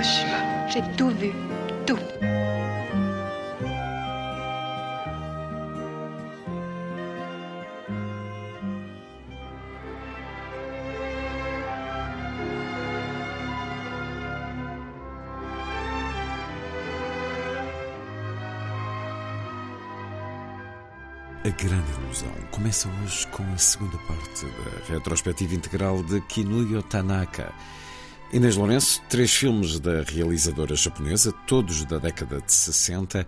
Hiroshima. J'ai tout vu. Tout. A Grande Ilusão começa hoje com a segunda parte da retrospectiva integral de Kinuyo Tanaka. Inês Lourenço, três filmes da realizadora japonesa, todos da década de 60,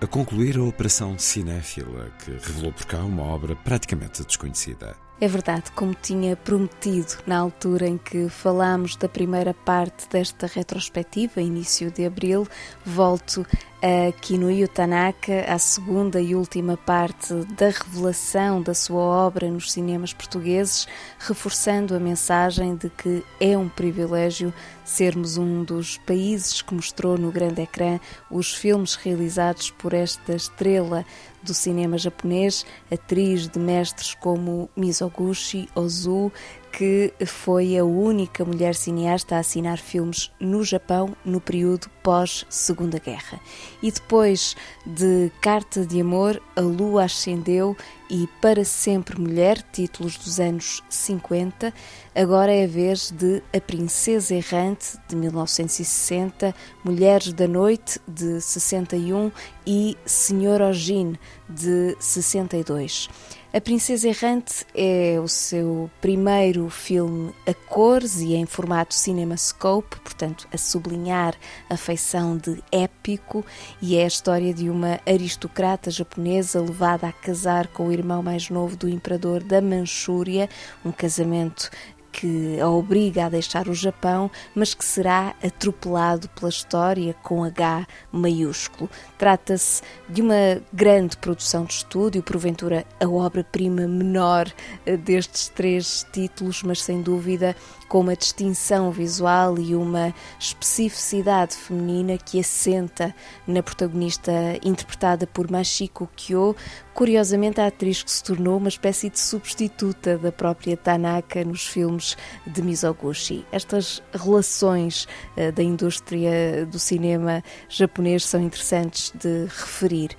a concluir a operação cinéfila que revelou por cá uma obra praticamente desconhecida. É verdade, como tinha prometido na altura em que falámos da primeira parte desta retrospectiva, início de abril, volto a Kinuyo Tanaka, à segunda e última parte da revelação da sua obra nos cinemas portugueses, reforçando a mensagem de que é um privilégio sermos um dos países que mostrou no grande ecrã os filmes realizados por esta estrela do cinema japonês, atriz de mestres como Mizoguchi Ozu, que foi a única mulher cineasta a assinar filmes no Japão no período pós-Segunda Guerra. E depois de Carta de Amor, A Lua Ascendeu e Para Sempre Mulher, títulos dos anos 50, agora é a vez de A Princesa Errante, de 1960, Mulheres da Noite, de 61 e Senhor Ogin, de 62. A Princesa Errante é o seu primeiro filme a cores e em formato CinemaScope, portanto, a sublinhar a feição de épico, e é a história de uma aristocrata japonesa levada a casar com o irmão mais novo do imperador da Manchúria, um casamento que a obriga a deixar o Japão, mas que será atropelado pela história com H maiúsculo. Trata-se de uma grande produção de estúdio, porventura a obra-prima menor eh, destes três títulos, mas sem dúvida com uma distinção visual e uma especificidade feminina que assenta na protagonista interpretada por Machiko Kyo, curiosamente a atriz que se tornou uma espécie de substituta da própria Tanaka nos filmes de Mizoguchi. Estas relações uh, da indústria do cinema japonês são interessantes de referir.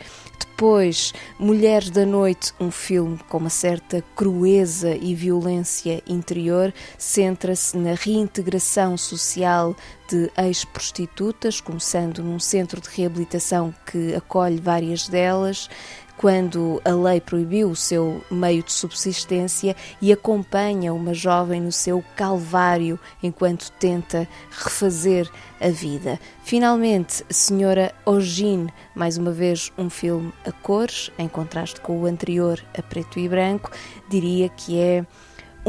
Depois, Mulheres da Noite, um filme com uma certa crueza e violência interior, centra-se na reintegração social de ex-prostitutas, começando num centro de reabilitação que acolhe várias delas quando a lei proibiu o seu meio de subsistência e acompanha uma jovem no seu calvário enquanto tenta refazer a vida. Finalmente, Senhora Ogin, mais uma vez um filme a cores, em contraste com o anterior a preto e branco, diria que é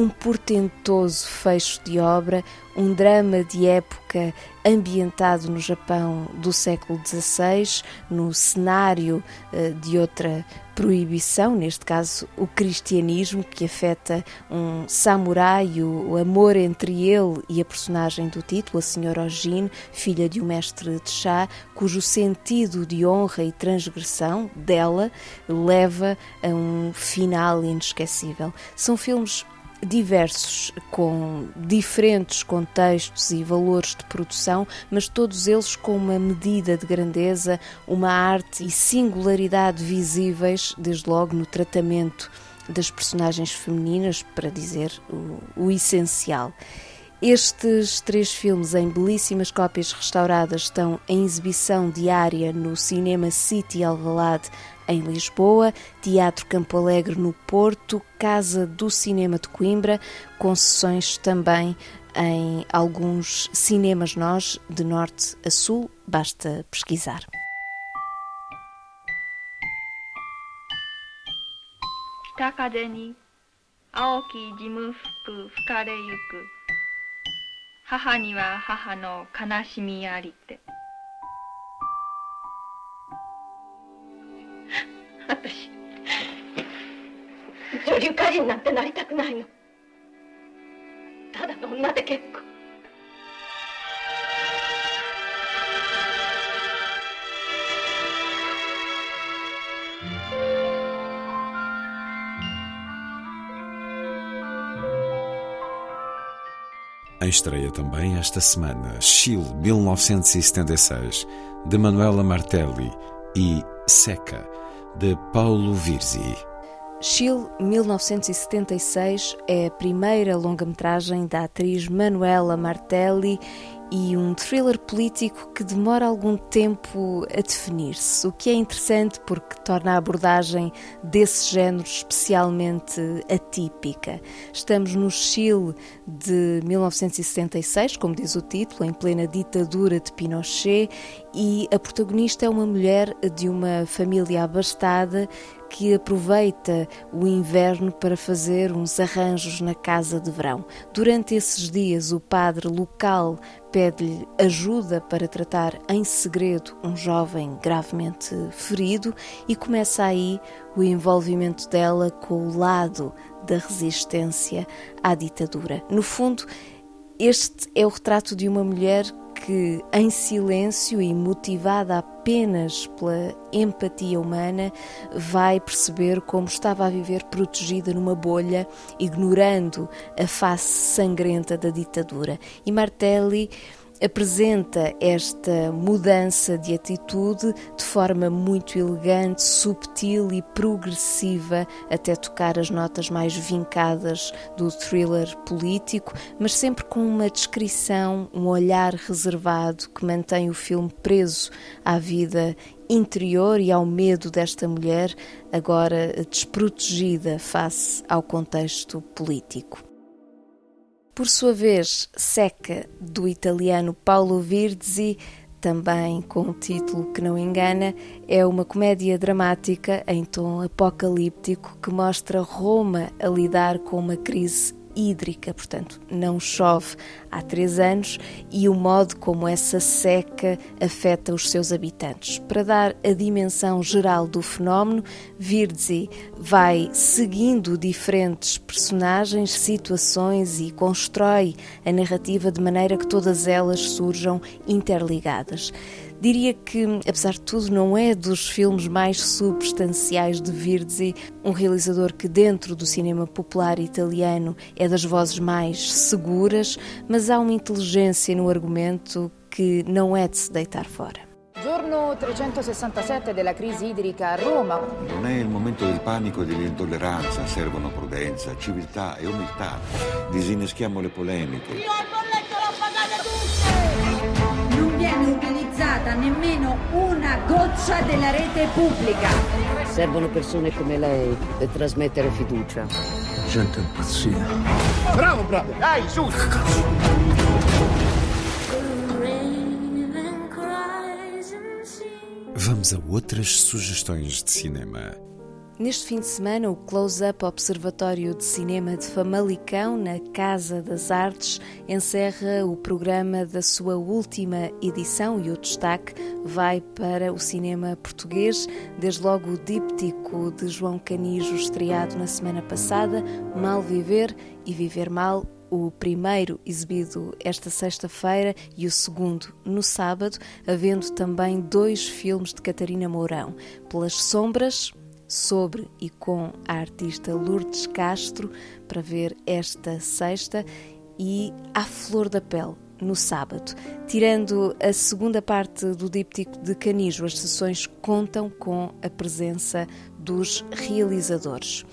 um portentoso fecho de obra, um drama de época ambientado no Japão do século XVI, no cenário uh, de outra proibição, neste caso o cristianismo, que afeta um samurai, o amor entre ele e a personagem do título, a senhora Ojin, filha de um mestre de chá, cujo sentido de honra e transgressão dela leva a um final inesquecível. São filmes diversos, com diferentes contextos e valores de produção, mas todos eles com uma medida de grandeza, uma arte e singularidade visíveis, desde logo no tratamento das personagens femininas, para dizer o, o essencial. Estes três filmes, em belíssimas cópias restauradas, estão em exibição diária no Cinema City Alvalade, em Lisboa, Teatro Campo Alegre no Porto, Casa do Cinema de Coimbra, com sessões também em alguns cinemas nós, de norte a sul, basta pesquisar. Taka Deni. 青き事務服吹かれゆく母には母の悲しみありって 私女流歌人なんてなりたくないのただの女で結構「Em estreia também esta semana, Chile 1976, de Manuela Martelli e Seca, de Paulo Virzi. Chile 1976 é a primeira longa-metragem da atriz Manuela Martelli e um thriller político que demora algum tempo a definir-se, o que é interessante porque torna a abordagem desse género especialmente atípica. Estamos no Chile de 1976, como diz o título, em plena ditadura de Pinochet, e a protagonista é uma mulher de uma família abastada que aproveita o inverno para fazer uns arranjos na casa de verão. Durante esses dias, o padre local pede-lhe ajuda para tratar em segredo um jovem gravemente ferido e começa aí o envolvimento dela com o lado da resistência à ditadura. No fundo, este é o retrato de uma mulher que, em silêncio e motivada apenas pela empatia humana, vai perceber como estava a viver protegida numa bolha, ignorando a face sangrenta da ditadura. E Martelli apresenta esta mudança de atitude de forma muito elegante, subtil e progressiva, até tocar as notas mais vincadas do thriller político, mas sempre com uma descrição, um olhar reservado que mantém o filme preso à vida interior e ao medo desta mulher, agora desprotegida face ao contexto político. Por sua vez, Seca, do italiano Paolo Virzi, também com um título que não engana, é uma comédia dramática em tom apocalíptico que mostra Roma a lidar com uma crise hídrica, portanto, não chove há três anos e o modo como essa seca afeta os seus habitantes. Para dar a dimensão geral do fenómeno, Virzi vai seguindo diferentes personagens, situações e constrói a narrativa de maneira que todas elas surjam interligadas. Diria que, apesar de tudo, não é dos filmes mais substanciais de Virzi, um realizador que, dentro do cinema popular italiano, é das vozes mais seguras, mas há uma inteligência no argumento que não é de se deitar fora. Giorno 367 della crisi idrica a Roma. Non è il momento del panico e dell'intolleranza, servono prudenza, civiltà e umiltà. Disinneschiamo le polemiche. Utilizzata nemmeno una goccia della rete pubblica. Servono persone come lei per trasmettere fiducia. Gente impazzita. Bravo, bravo! Dai, su! Vamos a outras sugestões de cinema. Neste fim de semana, o Close-Up Observatório de Cinema de Famalicão, na Casa das Artes, encerra o programa da sua última edição e o destaque vai para o cinema português, desde logo o díptico de João Canijo, estreado na semana passada, Mal Viver e Viver Mal, o primeiro exibido esta sexta-feira e o segundo no sábado, havendo também dois filmes de Catarina Mourão, Pelas Sombras, sobre e com a artista Lourdes Castro, para ver esta sexta, e A Flor da Pele, no sábado. Tirando a segunda parte do díptico de Canijo, as sessões contam com a presença dos realizadores.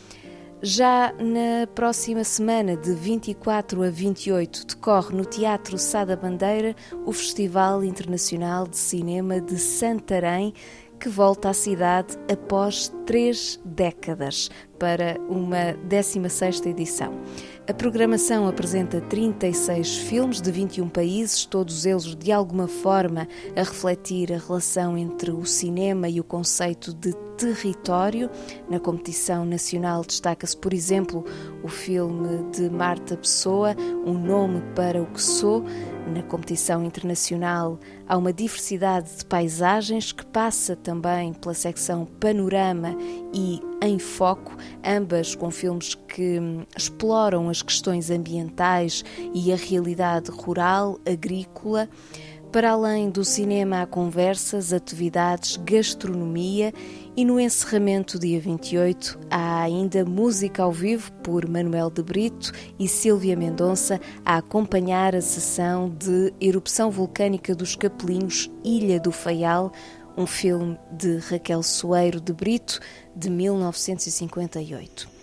Já na próxima semana, de 24 a 28, decorre no Teatro Sada Bandeira o Festival Internacional de Cinema de Santarém, que volta à cidade após três décadas. para uma 16ª edição. A programação apresenta 36 filmes de 21 países, todos eles de alguma forma a refletir a relação entre o cinema e o conceito de território. Na competição nacional destaca-se, por exemplo, o filme de Marta Pessoa, Um Nome para o que Sou. Na competição internacional há uma diversidade de paisagens que passa também pela secção Panorama e Em Foco, ambas com filmes que hum, exploram as questões ambientais e a realidade rural, agrícola. Para além do cinema, há conversas, atividades, gastronomia e no encerramento, dia 28, há ainda música ao vivo por Manuel de Brito e Silvia Mendonça a acompanhar a sessão de Erupção Vulcânica dos Capelinhos, Ilha do Faial, um filme de Raquel Soeiro de Brito, de 1958.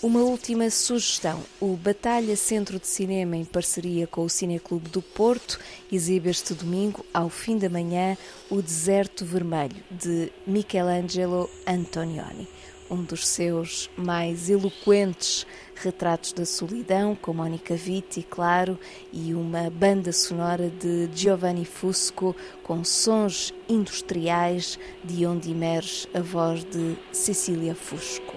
Uma última sugestão. O Batalha Centro de Cinema, em parceria com o Cineclube do Porto, exibe este domingo, ao fim da manhã, O Deserto Vermelho, de Michelangelo Antonioni. Um dos seus mais eloquentes retratos da solidão, com Mónica Vitti, claro, e uma banda sonora de Giovanni Fusco, com sons industriais, de onde emerge a voz de Cecília Fusco.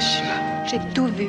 J'ai tout vu.